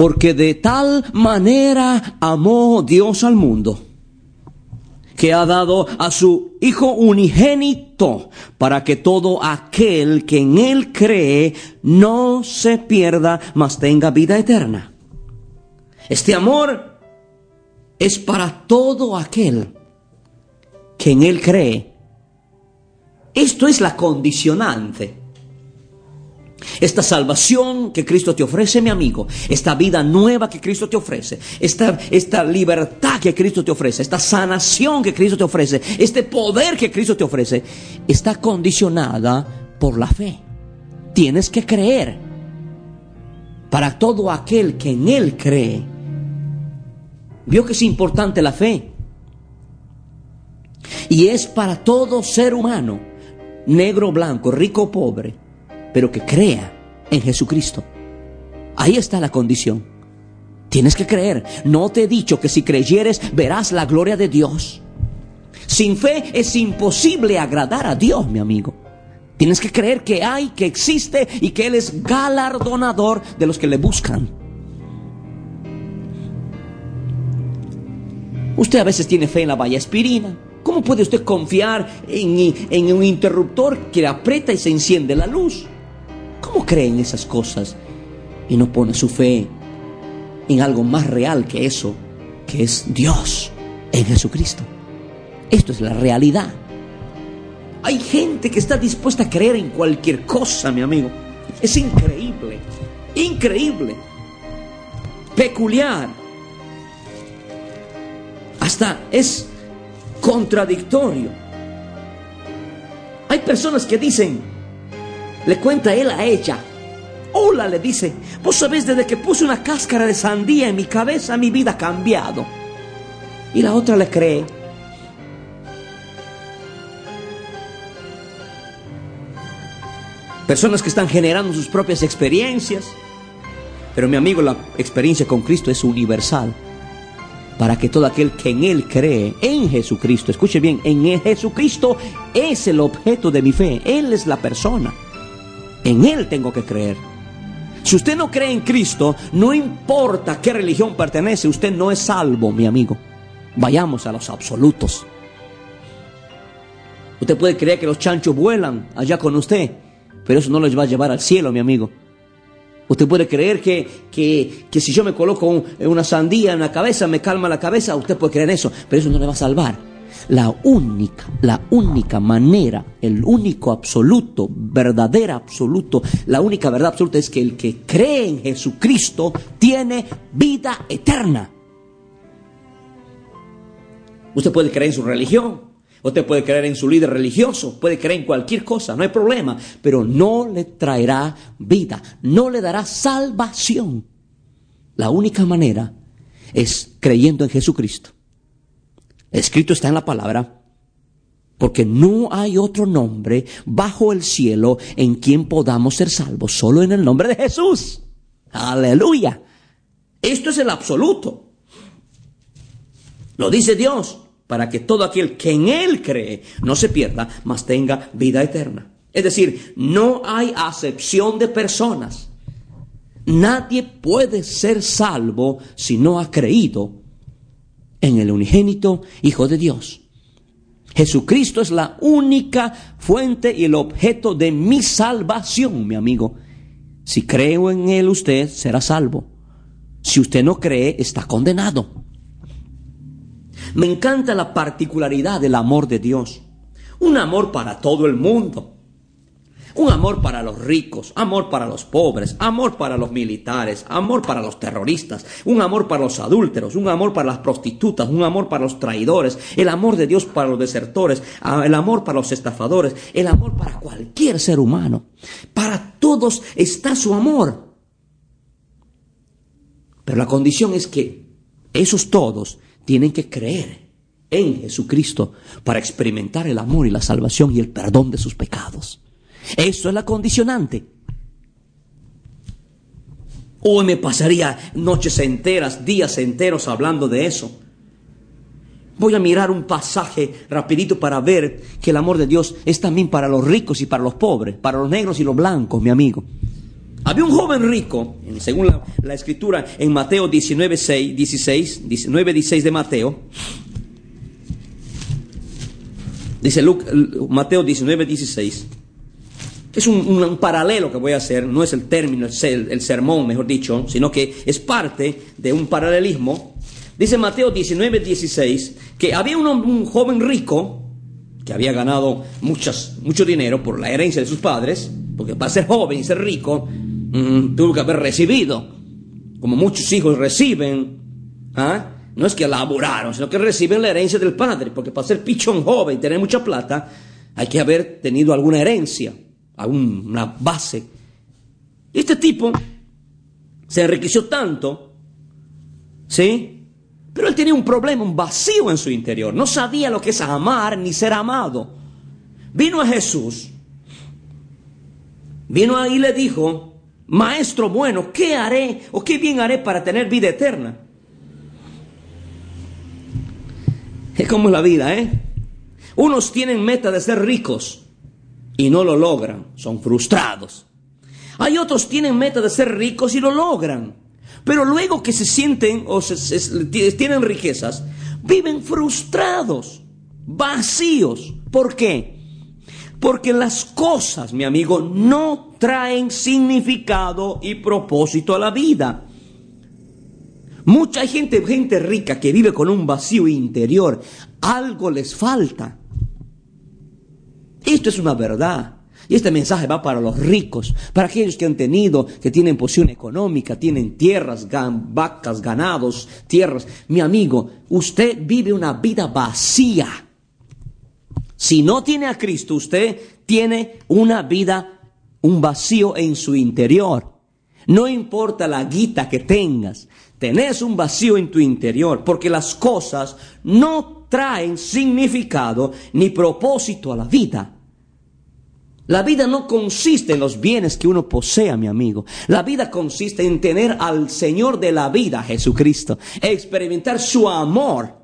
Porque de tal manera amó Dios al mundo, que ha dado a su Hijo unigénito, para que todo aquel que en Él cree no se pierda, mas tenga vida eterna. Este amor es para todo aquel que en Él cree. Esto es la condicionante. Esta salvación que Cristo te ofrece, mi amigo, esta vida nueva que Cristo te ofrece, esta, esta libertad que Cristo te ofrece, esta sanación que Cristo te ofrece, este poder que Cristo te ofrece, está condicionada por la fe. Tienes que creer. Para todo aquel que en Él cree. Vio que es importante la fe. Y es para todo ser humano, negro, blanco, rico, pobre pero que crea en Jesucristo. Ahí está la condición. Tienes que creer. No te he dicho que si creyeres verás la gloria de Dios. Sin fe es imposible agradar a Dios, mi amigo. Tienes que creer que hay, que existe y que Él es galardonador de los que le buscan. Usted a veces tiene fe en la valla aspirina. ¿Cómo puede usted confiar en, en un interruptor que aprieta y se enciende la luz? ¿Cómo cree en esas cosas y no pone su fe en algo más real que eso, que es Dios en Jesucristo? Esto es la realidad. Hay gente que está dispuesta a creer en cualquier cosa, mi amigo. Es increíble, increíble, peculiar. Hasta es contradictorio. Hay personas que dicen, le cuenta él a ella. Hola, le dice, vos sabés, desde que puse una cáscara de sandía en mi cabeza, mi vida ha cambiado. Y la otra le cree. Personas que están generando sus propias experiencias. Pero mi amigo, la experiencia con Cristo es universal. Para que todo aquel que en Él cree, en Jesucristo, escuche bien, en Jesucristo es el objeto de mi fe. Él es la persona. En Él tengo que creer. Si usted no cree en Cristo, no importa qué religión pertenece, usted no es salvo, mi amigo. Vayamos a los absolutos. Usted puede creer que los chanchos vuelan allá con usted, pero eso no les va a llevar al cielo, mi amigo. Usted puede creer que, que, que si yo me coloco una sandía en la cabeza, me calma la cabeza, usted puede creer eso, pero eso no le va a salvar. La única, la única manera, el único absoluto, verdadera absoluto, la única verdad absoluta es que el que cree en Jesucristo tiene vida eterna. Usted puede creer en su religión, usted puede creer en su líder religioso, puede creer en cualquier cosa, no hay problema, pero no le traerá vida, no le dará salvación. La única manera es creyendo en Jesucristo. Escrito está en la palabra, porque no hay otro nombre bajo el cielo en quien podamos ser salvos, solo en el nombre de Jesús. Aleluya. Esto es el absoluto. Lo dice Dios, para que todo aquel que en Él cree no se pierda, mas tenga vida eterna. Es decir, no hay acepción de personas. Nadie puede ser salvo si no ha creído en el unigénito Hijo de Dios. Jesucristo es la única fuente y el objeto de mi salvación, mi amigo. Si creo en Él, usted será salvo. Si usted no cree, está condenado. Me encanta la particularidad del amor de Dios. Un amor para todo el mundo. Un amor para los ricos, amor para los pobres, amor para los militares, amor para los terroristas, un amor para los adúlteros, un amor para las prostitutas, un amor para los traidores, el amor de Dios para los desertores, el amor para los estafadores, el amor para cualquier ser humano. Para todos está su amor. Pero la condición es que esos todos tienen que creer en Jesucristo para experimentar el amor y la salvación y el perdón de sus pecados. Eso es la condicionante. Hoy me pasaría noches enteras, días enteros hablando de eso. Voy a mirar un pasaje rapidito para ver que el amor de Dios es también para los ricos y para los pobres, para los negros y los blancos, mi amigo. Había un joven rico, según la, escritura en Mateo 19, 6, 16, 19, 16 de Mateo. Dice Mateo 19, 16. Es un, paralelo que voy a hacer, no es el término, el, el sermón, mejor dicho, sino que es parte de un paralelismo. Dice Mateo 19, 16, que había un, joven rico que había ganado muchas, mucho dinero por la herencia de sus padres, porque para ser joven y ser rico mm, tuvo que haber recibido, como muchos hijos reciben, ¿ah? no es que laburaron, sino que reciben la herencia del padre, porque para ser pichón joven y tener mucha plata, hay que haber tenido alguna herencia a una base. Este tipo se enriqueció tanto, ¿sí? Pero él tenía un problema, un vacío en su interior. No sabía lo que es amar ni ser amado. Vino a Jesús, vino ahí y le dijo, Maestro bueno, ¿qué haré o qué bien haré para tener vida eterna? Es como la vida, ¿eh? Unos tienen meta de ser ricos, y no lo logran, son frustrados. Hay otros tienen meta de ser ricos y lo logran, pero luego que se sienten o tienen riquezas, viven frustrados, vacíos. ¿Por qué? Porque las cosas, mi amigo, no traen significado y propósito a la vida. Mucha gente, gente rica que vive con un vacío interior, algo les falta. Esto es una verdad. Y este mensaje va para los ricos, para aquellos que han tenido, que tienen posición económica, tienen tierras, vacas, ganados, tierras. Mi amigo, usted vive una vida vacía. Si no tiene a Cristo, usted tiene una vida, un vacío en su interior. No importa la guita que tengas, tenés un vacío en tu interior, porque las cosas no traen significado ni propósito a la vida. La vida no consiste en los bienes que uno posea, mi amigo. La vida consiste en tener al Señor de la vida, Jesucristo, experimentar su amor.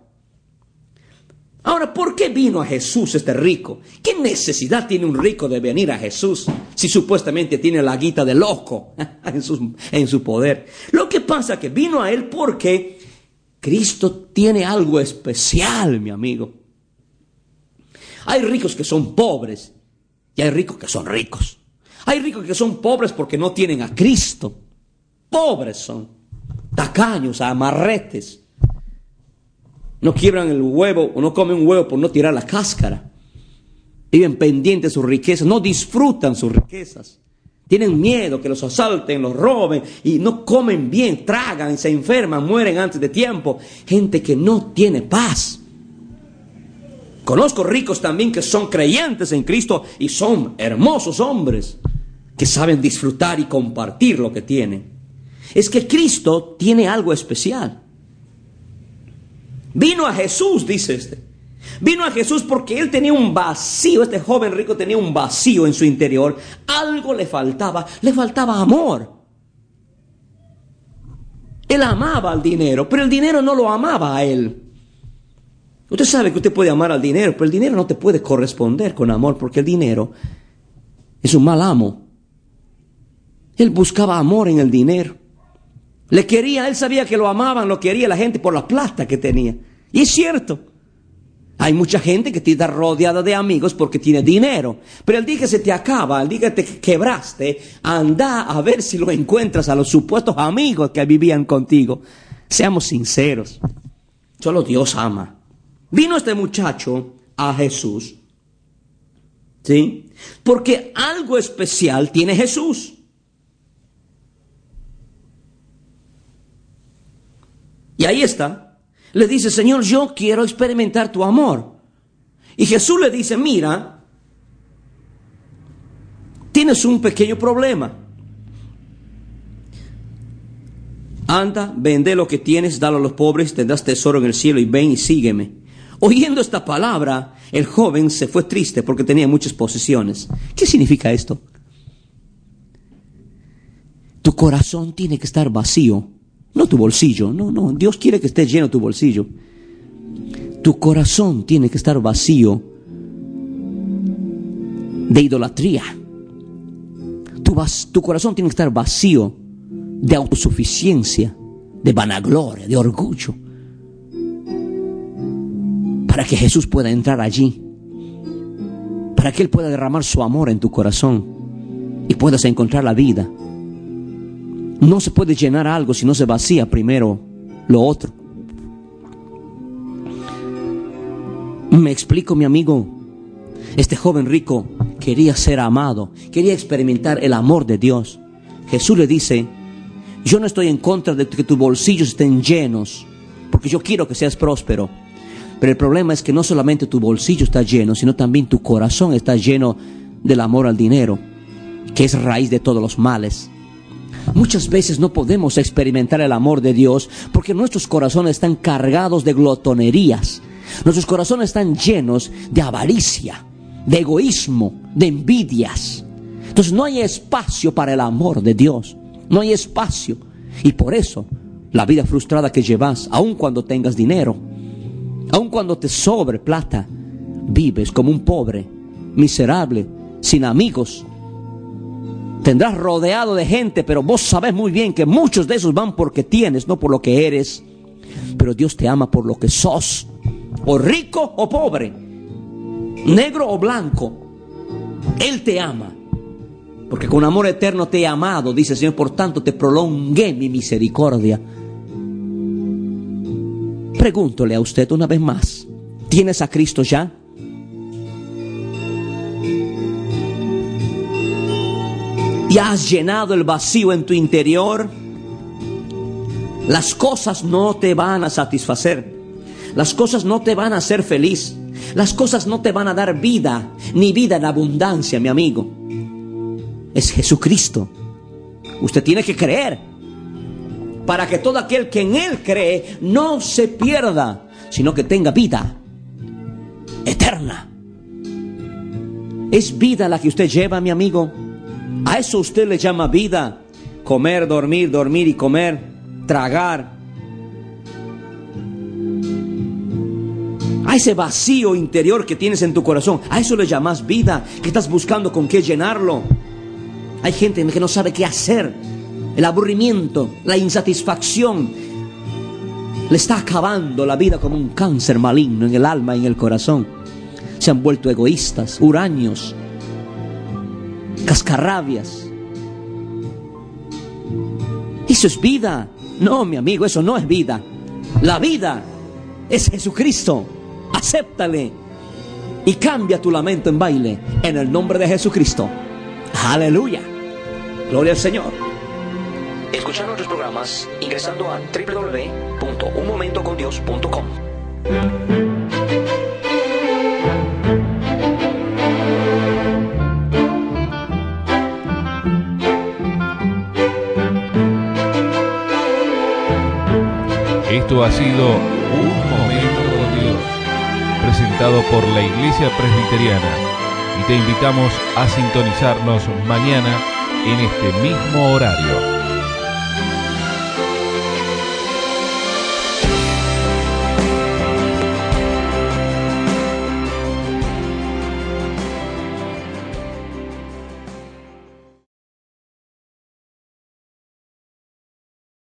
Ahora, ¿por qué vino a Jesús este rico? ¿Qué necesidad tiene un rico de venir a Jesús si supuestamente tiene la guita de loco en su, en su poder? Lo que pasa es que vino a él porque Cristo tiene algo especial, mi amigo. Hay ricos que son pobres y hay ricos que son ricos. Hay ricos que son pobres porque no tienen a Cristo. Pobres son. Tacaños, amarretes. No quiebran el huevo o no comen un huevo por no tirar la cáscara. Viven pendientes de sus riquezas, no disfrutan sus riquezas. Tienen miedo que los asalten, los roben y no comen bien, tragan, se enferman, mueren antes de tiempo. Gente que no tiene paz. Conozco ricos también que son creyentes en Cristo y son hermosos hombres que saben disfrutar y compartir lo que tienen. Es que Cristo tiene algo especial. Vino a Jesús, dice este. Vino a Jesús porque él tenía un vacío, este joven rico tenía un vacío en su interior. Algo le faltaba, le faltaba amor. Él amaba al dinero, pero el dinero no lo amaba a él. Usted sabe que usted puede amar al dinero, pero el dinero no te puede corresponder con amor porque el dinero es un mal amo. Él buscaba amor en el dinero. Le quería, él sabía que lo amaban, lo quería la gente por la plata que tenía. Y es cierto. Hay mucha gente que está rodeada de amigos porque tiene dinero. Pero el día que se te acaba, el día que te quebraste, anda a ver si lo encuentras a los supuestos amigos que vivían contigo. Seamos sinceros. Solo Dios ama. Vino este muchacho a Jesús ¿Sí? Porque algo especial tiene Jesús. Y ahí está. Le dice, Señor, yo quiero experimentar tu amor. Y Jesús le dice, mira, tienes un pequeño problema. Anda, vende lo que tienes, dalo a los pobres, tendrás tesoro en el cielo y ven y sígueme. Oyendo esta palabra, el joven se fue triste porque tenía muchas posesiones. ¿Qué significa esto? Tu corazón tiene que estar vacío, no tu bolsillo, no, no, Dios quiere que esté lleno tu bolsillo. Tu corazón tiene que estar vacío de idolatría. Tu, tu corazón tiene que estar vacío de autosuficiencia, de vanagloria, de orgullo, para que Jesús pueda entrar allí, para que Él pueda derramar su amor en tu corazón y puedas encontrar la vida. No se puede llenar algo si no se vacía primero lo otro. Me explico, mi amigo. Este joven rico quería ser amado, quería experimentar el amor de Dios. Jesús le dice, yo no estoy en contra de que tus bolsillos estén llenos, porque yo quiero que seas próspero. Pero el problema es que no solamente tu bolsillo está lleno, sino también tu corazón está lleno del amor al dinero, que es raíz de todos los males. Muchas veces no podemos experimentar el amor de Dios porque nuestros corazones están cargados de glotonerías. Nuestros corazones están llenos de avaricia, de egoísmo, de envidias. Entonces no hay espacio para el amor de Dios. No hay espacio. Y por eso la vida frustrada que llevas, aun cuando tengas dinero, aun cuando te sobre plata, vives como un pobre, miserable, sin amigos. Tendrás rodeado de gente, pero vos sabes muy bien que muchos de esos van porque tienes, no por lo que eres. Pero Dios te ama por lo que sos, o rico o pobre, negro o blanco. Él te ama porque con amor eterno te he amado, dice el Señor, por tanto te prolongué mi misericordia. Pregúntole a usted una vez más, ¿tienes a Cristo ya? ¿Y has llenado el vacío en tu interior? Las cosas no te van a satisfacer. Las cosas no te van a hacer feliz. Las cosas no te van a dar vida, ni vida en abundancia, mi amigo es Jesucristo. Usted tiene que creer para que todo aquel que en Él cree no se pierda, sino que tenga vida eterna. ¿Es vida la que usted lleva, mi amigo? ¿A eso usted le llama vida? Comer, dormir, dormir y comer, tragar. A ese vacío interior que tienes en tu corazón, a eso le llamas vida, que estás buscando con qué llenarlo. Hay gente que no sabe qué hacer. El aburrimiento, la insatisfacción, le está acabando la vida como un cáncer maligno en el alma y en el corazón. Se han vuelto egoístas, huraños, cascarrabias. Eso es vida. No, mi amigo, eso no es vida. La vida es Jesucristo. Acéptale y cambia tu lamento en baile en el nombre de Jesucristo. Aleluya. Gloria al Señor. Escuchar nuestros programas ingresando a www.unmomentocondios.com. Esto ha sido Un Momento con Dios, presentado por la Iglesia Presbiteriana. Y te invitamos a sintonizarnos mañana en este mismo horario.